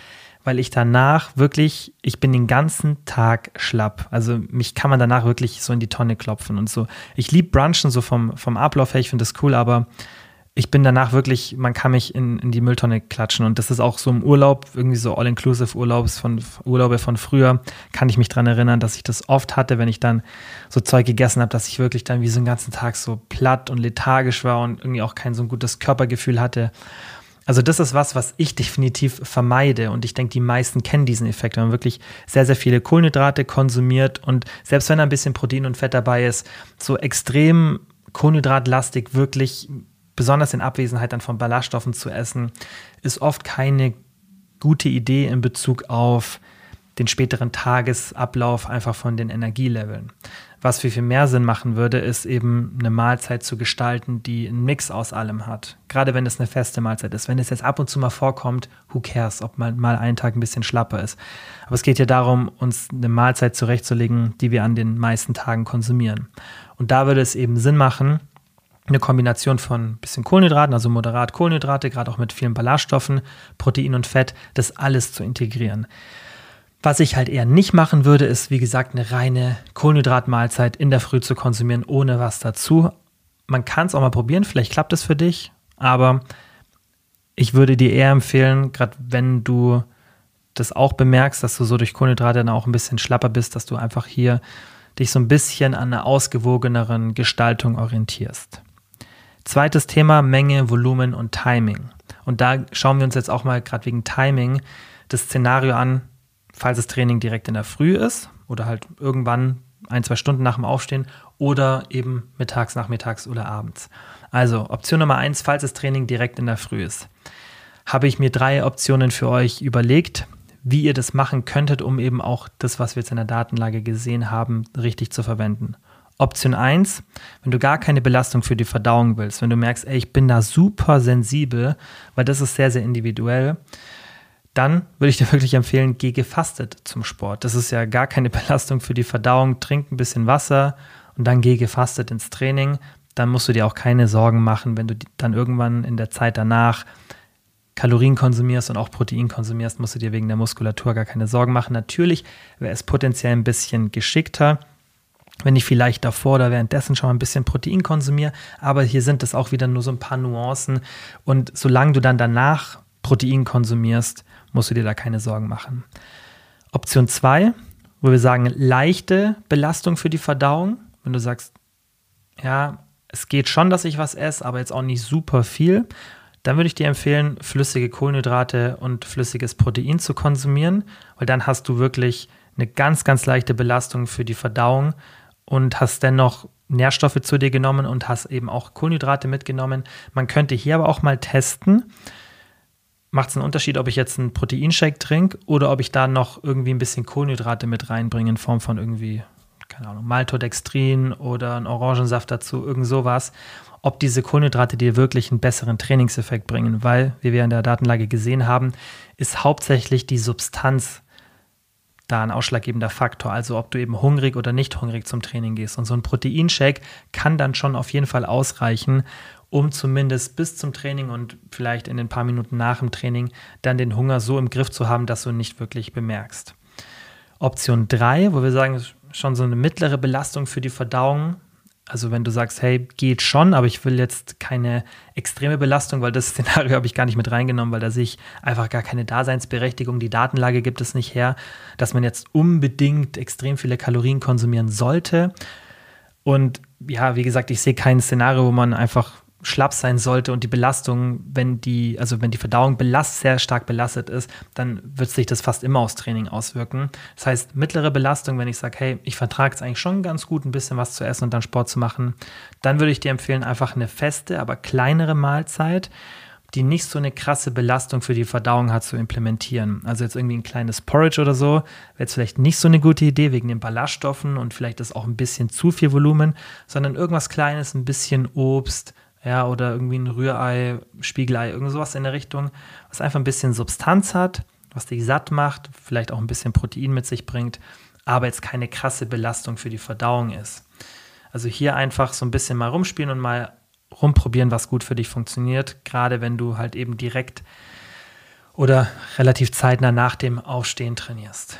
S1: weil ich danach wirklich, ich bin den ganzen Tag schlapp. Also mich kann man danach wirklich so in die Tonne klopfen und so. Ich liebe Brunchen so vom, vom Ablauf her, ich finde das cool, aber ich bin danach wirklich, man kann mich in, in die Mülltonne klatschen. Und das ist auch so im Urlaub, irgendwie so All-Inclusive-Urlaubs von Urlaube von früher, kann ich mich daran erinnern, dass ich das oft hatte, wenn ich dann so Zeug gegessen habe, dass ich wirklich dann wie so einen ganzen Tag so platt und lethargisch war und irgendwie auch kein so ein gutes Körpergefühl hatte. Also das ist was, was ich definitiv vermeide und ich denke, die meisten kennen diesen Effekt, wenn man wirklich sehr, sehr viele Kohlenhydrate konsumiert und selbst wenn ein bisschen Protein und Fett dabei ist, so extrem kohlenhydratlastig wirklich besonders in Abwesenheit dann von Ballaststoffen zu essen, ist oft keine gute Idee in Bezug auf den späteren Tagesablauf einfach von den Energieleveln. Was viel, viel mehr Sinn machen würde, ist eben eine Mahlzeit zu gestalten, die einen Mix aus allem hat. Gerade wenn es eine feste Mahlzeit ist. Wenn es jetzt ab und zu mal vorkommt, who cares, ob man mal einen Tag ein bisschen schlapper ist. Aber es geht ja darum, uns eine Mahlzeit zurechtzulegen, die wir an den meisten Tagen konsumieren. Und da würde es eben Sinn machen, eine Kombination von ein bisschen Kohlenhydraten, also moderat Kohlenhydrate, gerade auch mit vielen Ballaststoffen, Protein und Fett, das alles zu integrieren. Was ich halt eher nicht machen würde, ist, wie gesagt, eine reine Kohlenhydratmahlzeit in der Früh zu konsumieren, ohne was dazu. Man kann es auch mal probieren, vielleicht klappt es für dich, aber ich würde dir eher empfehlen, gerade wenn du das auch bemerkst, dass du so durch Kohlenhydrate dann auch ein bisschen schlapper bist, dass du einfach hier dich so ein bisschen an einer ausgewogeneren Gestaltung orientierst. Zweites Thema Menge, Volumen und Timing. Und da schauen wir uns jetzt auch mal gerade wegen Timing das Szenario an, falls das Training direkt in der Früh ist oder halt irgendwann ein, zwei Stunden nach dem Aufstehen oder eben mittags, nachmittags oder abends. Also Option Nummer eins, falls das Training direkt in der Früh ist, habe ich mir drei Optionen für euch überlegt, wie ihr das machen könntet, um eben auch das, was wir jetzt in der Datenlage gesehen haben, richtig zu verwenden. Option 1, wenn du gar keine Belastung für die Verdauung willst, wenn du merkst, ey, ich bin da super sensibel, weil das ist sehr, sehr individuell, dann würde ich dir wirklich empfehlen, geh gefastet zum Sport. Das ist ja gar keine Belastung für die Verdauung. Trink ein bisschen Wasser und dann geh gefastet ins Training. Dann musst du dir auch keine Sorgen machen, wenn du dann irgendwann in der Zeit danach Kalorien konsumierst und auch Protein konsumierst, musst du dir wegen der Muskulatur gar keine Sorgen machen. Natürlich wäre es potenziell ein bisschen geschickter, wenn ich vielleicht davor oder währenddessen schon mal ein bisschen Protein konsumiere. Aber hier sind es auch wieder nur so ein paar Nuancen. Und solange du dann danach Protein konsumierst, musst du dir da keine Sorgen machen. Option 2, wo wir sagen, leichte Belastung für die Verdauung. Wenn du sagst, ja, es geht schon, dass ich was esse, aber jetzt auch nicht super viel, dann würde ich dir empfehlen, flüssige Kohlenhydrate und flüssiges Protein zu konsumieren, weil dann hast du wirklich eine ganz, ganz leichte Belastung für die Verdauung und hast dennoch Nährstoffe zu dir genommen und hast eben auch Kohlenhydrate mitgenommen. Man könnte hier aber auch mal testen, macht es einen Unterschied, ob ich jetzt einen Proteinshake trinke oder ob ich da noch irgendwie ein bisschen Kohlenhydrate mit reinbringe in Form von irgendwie, keine Ahnung, Maltodextrin oder einen Orangensaft dazu, irgend sowas. Ob diese Kohlenhydrate dir wirklich einen besseren Trainingseffekt bringen, weil, wie wir in der Datenlage gesehen haben, ist hauptsächlich die Substanz da ein ausschlaggebender Faktor. Also ob du eben hungrig oder nicht hungrig zum Training gehst. Und so ein Proteinshake kann dann schon auf jeden Fall ausreichen, um zumindest bis zum Training und vielleicht in den paar Minuten nach dem Training dann den Hunger so im Griff zu haben, dass du ihn nicht wirklich bemerkst. Option 3, wo wir sagen, schon so eine mittlere Belastung für die Verdauung, also wenn du sagst, hey, geht schon, aber ich will jetzt keine extreme Belastung, weil das Szenario habe ich gar nicht mit reingenommen, weil da sehe ich einfach gar keine Daseinsberechtigung. Die Datenlage gibt es nicht her, dass man jetzt unbedingt extrem viele Kalorien konsumieren sollte. Und ja, wie gesagt, ich sehe kein Szenario, wo man einfach schlapp sein sollte und die Belastung, wenn die, also wenn die Verdauung belast, sehr stark belastet ist, dann wird sich das fast immer aufs Training auswirken. Das heißt, mittlere Belastung, wenn ich sage, hey, ich vertrage es eigentlich schon ganz gut, ein bisschen was zu essen und dann Sport zu machen, dann würde ich dir empfehlen, einfach eine feste, aber kleinere Mahlzeit, die nicht so eine krasse Belastung für die Verdauung hat, zu implementieren. Also jetzt irgendwie ein kleines Porridge oder so, wäre jetzt vielleicht nicht so eine gute Idee wegen den Ballaststoffen und vielleicht ist auch ein bisschen zu viel Volumen, sondern irgendwas Kleines, ein bisschen Obst, ja, oder irgendwie ein Rührei, Spiegelei, irgend sowas in der Richtung, was einfach ein bisschen Substanz hat, was dich satt macht, vielleicht auch ein bisschen Protein mit sich bringt, aber jetzt keine krasse Belastung für die Verdauung ist. Also hier einfach so ein bisschen mal rumspielen und mal rumprobieren, was gut für dich funktioniert, gerade wenn du halt eben direkt oder relativ zeitnah nach dem Aufstehen trainierst.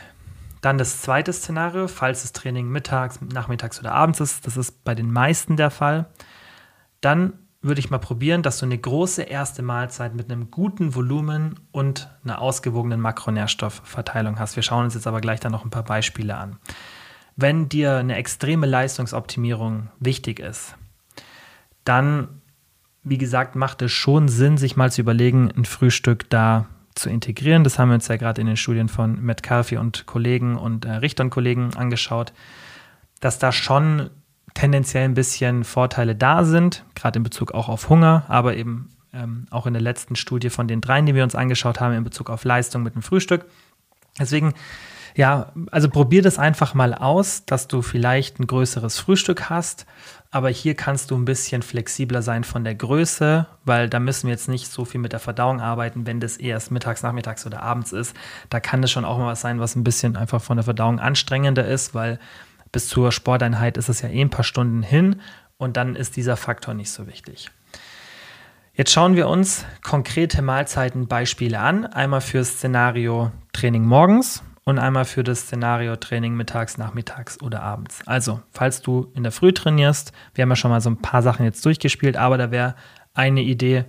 S1: Dann das zweite Szenario, falls das Training mittags, nachmittags oder abends ist, das ist bei den meisten der Fall, dann würde ich mal probieren, dass du eine große erste Mahlzeit mit einem guten Volumen und einer ausgewogenen Makronährstoffverteilung hast. Wir schauen uns jetzt aber gleich dann noch ein paar Beispiele an. Wenn dir eine extreme Leistungsoptimierung wichtig ist, dann, wie gesagt, macht es schon Sinn, sich mal zu überlegen, ein Frühstück da zu integrieren. Das haben wir uns ja gerade in den Studien von Matt Carthy und Kollegen und äh, Richter und Kollegen angeschaut, dass da schon tendenziell ein bisschen Vorteile da sind, gerade in Bezug auch auf Hunger, aber eben ähm, auch in der letzten Studie von den dreien, die wir uns angeschaut haben, in Bezug auf Leistung mit dem Frühstück. Deswegen, ja, also probier das einfach mal aus, dass du vielleicht ein größeres Frühstück hast, aber hier kannst du ein bisschen flexibler sein von der Größe, weil da müssen wir jetzt nicht so viel mit der Verdauung arbeiten, wenn das erst mittags, nachmittags oder abends ist. Da kann das schon auch mal was sein, was ein bisschen einfach von der Verdauung anstrengender ist, weil bis zur Sporteinheit ist es ja eh ein paar Stunden hin und dann ist dieser Faktor nicht so wichtig. Jetzt schauen wir uns konkrete Mahlzeitenbeispiele an. Einmal für Szenario Training morgens und einmal für das Szenario Training mittags, nachmittags oder abends. Also, falls du in der Früh trainierst, wir haben ja schon mal so ein paar Sachen jetzt durchgespielt, aber da wäre eine Idee,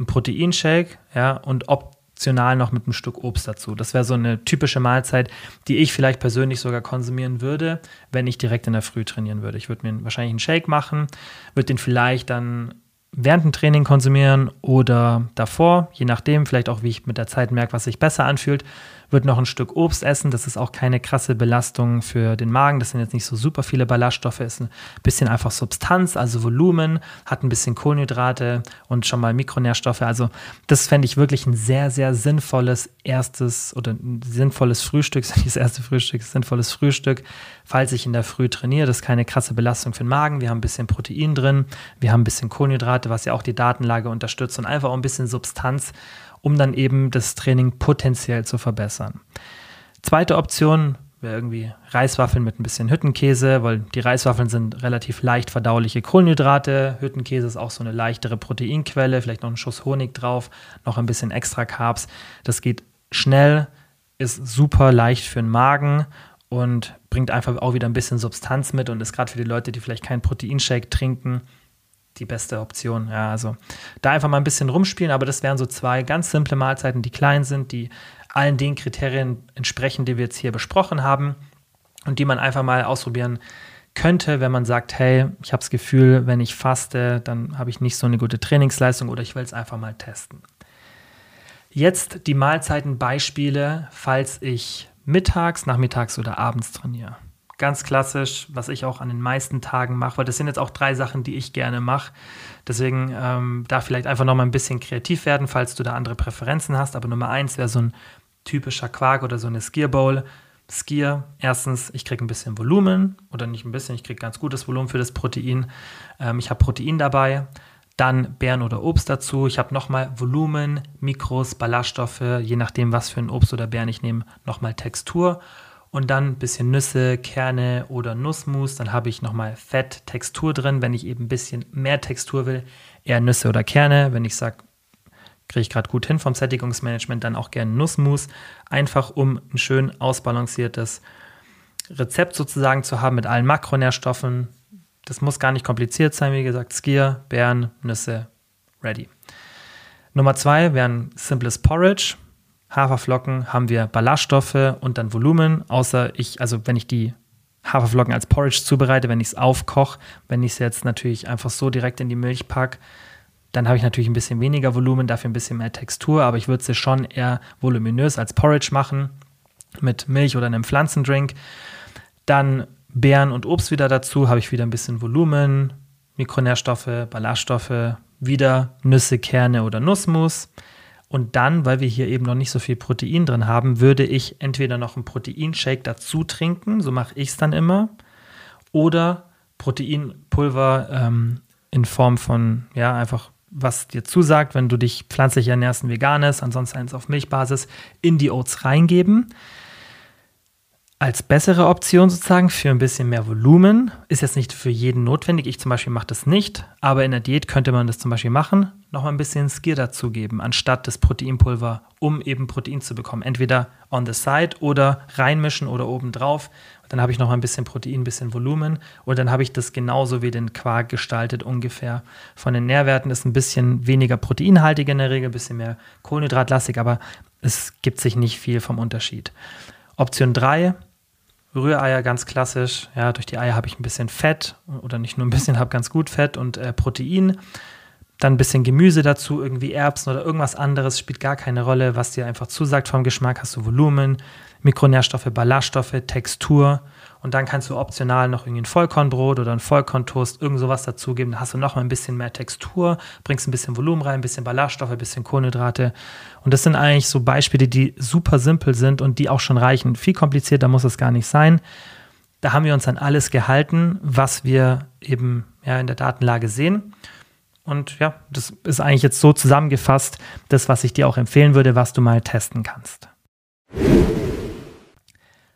S1: ein Proteinshake, ja, und ob optional noch mit einem Stück Obst dazu. Das wäre so eine typische Mahlzeit, die ich vielleicht persönlich sogar konsumieren würde, wenn ich direkt in der Früh trainieren würde. Ich würde mir wahrscheinlich einen Shake machen, würde den vielleicht dann während dem Training konsumieren oder davor, je nachdem, vielleicht auch wie ich mit der Zeit merke, was sich besser anfühlt wird noch ein Stück Obst essen. Das ist auch keine krasse Belastung für den Magen. Das sind jetzt nicht so super viele Ballaststoffe. Ist ein bisschen einfach Substanz, also Volumen, hat ein bisschen Kohlenhydrate und schon mal Mikronährstoffe. Also das fände ich wirklich ein sehr, sehr sinnvolles erstes oder ein sinnvolles Frühstück, das erste Frühstück, ein sinnvolles Frühstück, falls ich in der Früh trainiere. Das ist keine krasse Belastung für den Magen. Wir haben ein bisschen Protein drin, wir haben ein bisschen Kohlenhydrate, was ja auch die Datenlage unterstützt und einfach auch ein bisschen Substanz um dann eben das Training potenziell zu verbessern. Zweite Option wäre irgendwie Reiswaffeln mit ein bisschen Hüttenkäse, weil die Reiswaffeln sind relativ leicht verdauliche Kohlenhydrate. Hüttenkäse ist auch so eine leichtere Proteinquelle, vielleicht noch ein Schuss Honig drauf, noch ein bisschen extra Carbs. Das geht schnell, ist super leicht für den Magen und bringt einfach auch wieder ein bisschen Substanz mit und ist gerade für die Leute, die vielleicht keinen Proteinshake trinken, die beste Option. Ja, also da einfach mal ein bisschen rumspielen, aber das wären so zwei ganz simple Mahlzeiten, die klein sind, die allen den Kriterien entsprechen, die wir jetzt hier besprochen haben und die man einfach mal ausprobieren könnte, wenn man sagt, hey, ich habe das Gefühl, wenn ich faste, dann habe ich nicht so eine gute Trainingsleistung oder ich will es einfach mal testen. Jetzt die Mahlzeitenbeispiele, falls ich mittags, nachmittags oder abends trainiere ganz klassisch, was ich auch an den meisten Tagen mache, weil das sind jetzt auch drei Sachen, die ich gerne mache. Deswegen ähm, da vielleicht einfach noch mal ein bisschen kreativ werden, falls du da andere Präferenzen hast. Aber Nummer eins wäre so ein typischer Quark oder so eine Skier Bowl. Skier, erstens, ich kriege ein bisschen Volumen oder nicht ein bisschen, ich kriege ganz gutes Volumen für das Protein. Ähm, ich habe Protein dabei, dann Beeren oder Obst dazu. Ich habe nochmal Volumen, Mikros, Ballaststoffe, je nachdem, was für ein Obst oder Beeren ich nehme, nochmal Textur und dann ein bisschen Nüsse, Kerne oder Nussmus. Dann habe ich nochmal Fett, Textur drin. Wenn ich eben ein bisschen mehr Textur will, eher Nüsse oder Kerne. Wenn ich sage, kriege ich gerade gut hin vom Sättigungsmanagement, dann auch gerne Nussmus. Einfach um ein schön ausbalanciertes Rezept sozusagen zu haben mit allen Makronährstoffen. Das muss gar nicht kompliziert sein, wie gesagt, Skier, Beeren, Nüsse, ready. Nummer zwei wäre ein simples Porridge. Haferflocken haben wir Ballaststoffe und dann Volumen, außer ich, also wenn ich die Haferflocken als Porridge zubereite, wenn ich es aufkoche, wenn ich es jetzt natürlich einfach so direkt in die Milch packe, dann habe ich natürlich ein bisschen weniger Volumen, dafür ein bisschen mehr Textur, aber ich würde sie schon eher voluminös als Porridge machen, mit Milch oder einem Pflanzendrink. Dann Beeren und Obst wieder dazu, habe ich wieder ein bisschen Volumen, Mikronährstoffe, Ballaststoffe, wieder Nüsse, Kerne oder Nussmus. Und dann, weil wir hier eben noch nicht so viel Protein drin haben, würde ich entweder noch einen Proteinshake dazu trinken, so mache ich es dann immer, oder Proteinpulver ähm, in Form von, ja, einfach was dir zusagt, wenn du dich pflanzlich ernährst, ein veganes, ansonsten eins auf Milchbasis, in die Oats reingeben als bessere Option sozusagen für ein bisschen mehr Volumen. Ist jetzt nicht für jeden notwendig. Ich zum Beispiel mache das nicht, aber in der Diät könnte man das zum Beispiel machen. Nochmal ein bisschen Skier dazugeben, anstatt das Proteinpulver, um eben Protein zu bekommen. Entweder on the side oder reinmischen oder obendrauf. Dann habe ich noch ein bisschen Protein, ein bisschen Volumen und dann habe ich das genauso wie den Quark gestaltet ungefähr. Von den Nährwerten ist ein bisschen weniger proteinhaltig in der Regel, ein bisschen mehr kohlenhydratlastig, aber es gibt sich nicht viel vom Unterschied. Option 3, Rühreier ganz klassisch. Ja, durch die Eier habe ich ein bisschen Fett oder nicht nur ein bisschen, habe ganz gut Fett und äh, Protein. Dann ein bisschen Gemüse dazu, irgendwie Erbsen oder irgendwas anderes, spielt gar keine Rolle. Was dir einfach zusagt vom Geschmack, hast du Volumen, Mikronährstoffe, Ballaststoffe, Textur. Und dann kannst du optional noch irgendwie ein Vollkornbrot oder ein Vollkorntoast, irgend sowas dazugeben. Da hast du noch mal ein bisschen mehr Textur, bringst ein bisschen Volumen rein, ein bisschen Ballaststoffe, ein bisschen Kohlenhydrate. Und das sind eigentlich so Beispiele, die super simpel sind und die auch schon reichen. Viel komplizierter muss es gar nicht sein. Da haben wir uns an alles gehalten, was wir eben ja, in der Datenlage sehen. Und ja, das ist eigentlich jetzt so zusammengefasst, das, was ich dir auch empfehlen würde, was du mal testen kannst.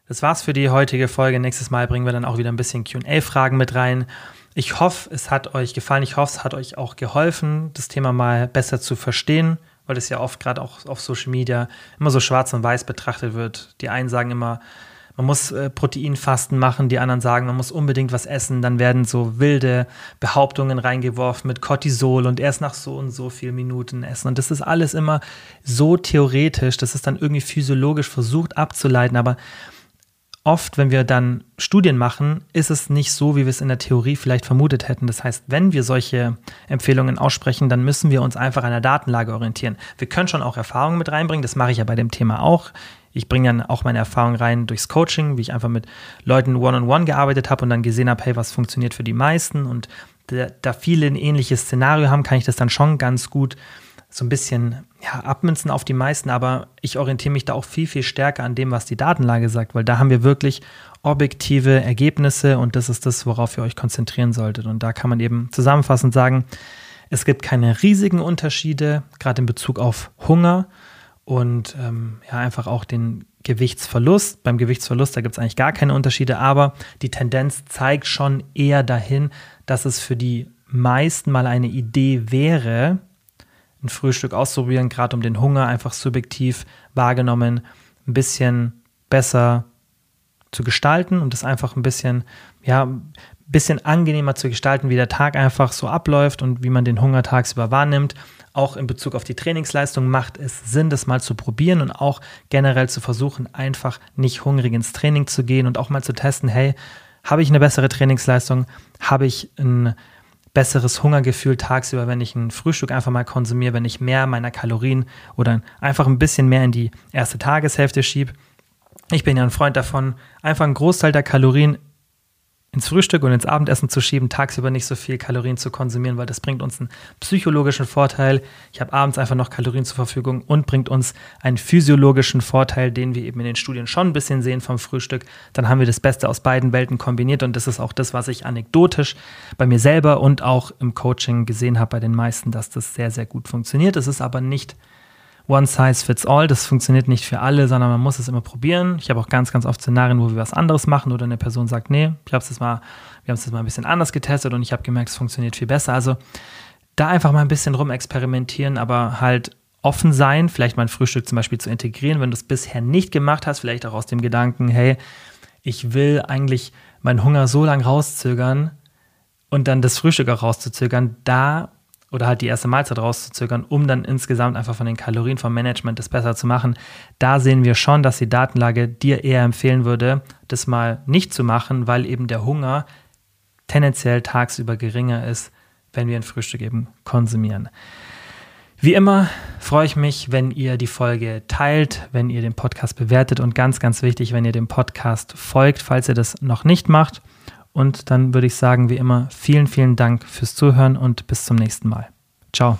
S1: Das war's für die heutige Folge. Nächstes Mal bringen wir dann auch wieder ein bisschen QA-Fragen mit rein. Ich hoffe, es hat euch gefallen. Ich hoffe, es hat euch auch geholfen, das Thema mal besser zu verstehen, weil es ja oft gerade auch auf Social Media immer so schwarz und weiß betrachtet wird. Die einen sagen immer, man muss äh, Proteinfasten machen, die anderen sagen, man muss unbedingt was essen. Dann werden so wilde Behauptungen reingeworfen mit Cortisol und erst nach so und so vielen Minuten essen. Und das ist alles immer so theoretisch, das ist dann irgendwie physiologisch versucht abzuleiten, aber oft, wenn wir dann Studien machen, ist es nicht so, wie wir es in der Theorie vielleicht vermutet hätten. Das heißt, wenn wir solche Empfehlungen aussprechen, dann müssen wir uns einfach an der Datenlage orientieren. Wir können schon auch Erfahrungen mit reinbringen, das mache ich ja bei dem Thema auch. Ich bringe dann auch meine Erfahrung rein durchs Coaching, wie ich einfach mit Leuten one-on-one -on -one gearbeitet habe und dann gesehen habe, hey, was funktioniert für die meisten. Und da viele ein ähnliches Szenario haben, kann ich das dann schon ganz gut so ein bisschen ja, abmünzen auf die meisten, aber ich orientiere mich da auch viel, viel stärker an dem, was die Datenlage sagt, weil da haben wir wirklich objektive Ergebnisse und das ist das, worauf ihr euch konzentrieren solltet. Und da kann man eben zusammenfassend sagen, es gibt keine riesigen Unterschiede, gerade in Bezug auf Hunger und ähm, ja, einfach auch den Gewichtsverlust. Beim Gewichtsverlust, da gibt es eigentlich gar keine Unterschiede, aber die Tendenz zeigt schon eher dahin, dass es für die meisten mal eine Idee wäre, ein Frühstück auszuprobieren, gerade um den Hunger einfach subjektiv wahrgenommen ein bisschen besser zu gestalten und es einfach ein bisschen, ja, ein bisschen angenehmer zu gestalten, wie der Tag einfach so abläuft und wie man den Hunger tagsüber wahrnimmt. Auch in Bezug auf die Trainingsleistung macht es Sinn, das mal zu probieren und auch generell zu versuchen, einfach nicht hungrig ins Training zu gehen und auch mal zu testen, hey, habe ich eine bessere Trainingsleistung? Habe ich ein besseres Hungergefühl tagsüber, wenn ich ein Frühstück einfach mal konsumiere, wenn ich mehr meiner Kalorien oder einfach ein bisschen mehr in die erste Tageshälfte schiebe. Ich bin ja ein Freund davon, einfach einen Großteil der Kalorien ins Frühstück und ins Abendessen zu schieben, tagsüber nicht so viel Kalorien zu konsumieren, weil das bringt uns einen psychologischen Vorteil. Ich habe abends einfach noch Kalorien zur Verfügung und bringt uns einen physiologischen Vorteil, den wir eben in den Studien schon ein bisschen sehen vom Frühstück. Dann haben wir das Beste aus beiden Welten kombiniert und das ist auch das, was ich anekdotisch bei mir selber und auch im Coaching gesehen habe bei den meisten, dass das sehr, sehr gut funktioniert. Es ist aber nicht One Size Fits All. Das funktioniert nicht für alle, sondern man muss es immer probieren. Ich habe auch ganz, ganz oft Szenarien, wo wir was anderes machen oder eine Person sagt, nee, ich habe es mal, wir haben es mal ein bisschen anders getestet und ich habe gemerkt, es funktioniert viel besser. Also da einfach mal ein bisschen rum experimentieren, aber halt offen sein, vielleicht mein Frühstück zum Beispiel zu integrieren, wenn du es bisher nicht gemacht hast, vielleicht auch aus dem Gedanken, hey, ich will eigentlich meinen Hunger so lange rauszögern und dann das Frühstück auch rauszuzögern, da oder halt die erste Mahlzeit rauszuzögern, um dann insgesamt einfach von den Kalorien vom Management das besser zu machen. Da sehen wir schon, dass die Datenlage dir eher empfehlen würde, das mal nicht zu machen, weil eben der Hunger tendenziell tagsüber geringer ist, wenn wir ein Frühstück eben konsumieren. Wie immer freue ich mich, wenn ihr die Folge teilt, wenn ihr den Podcast bewertet und ganz, ganz wichtig, wenn ihr dem Podcast folgt, falls ihr das noch nicht macht. Und dann würde ich sagen, wie immer, vielen, vielen Dank fürs Zuhören und bis zum nächsten Mal. Ciao.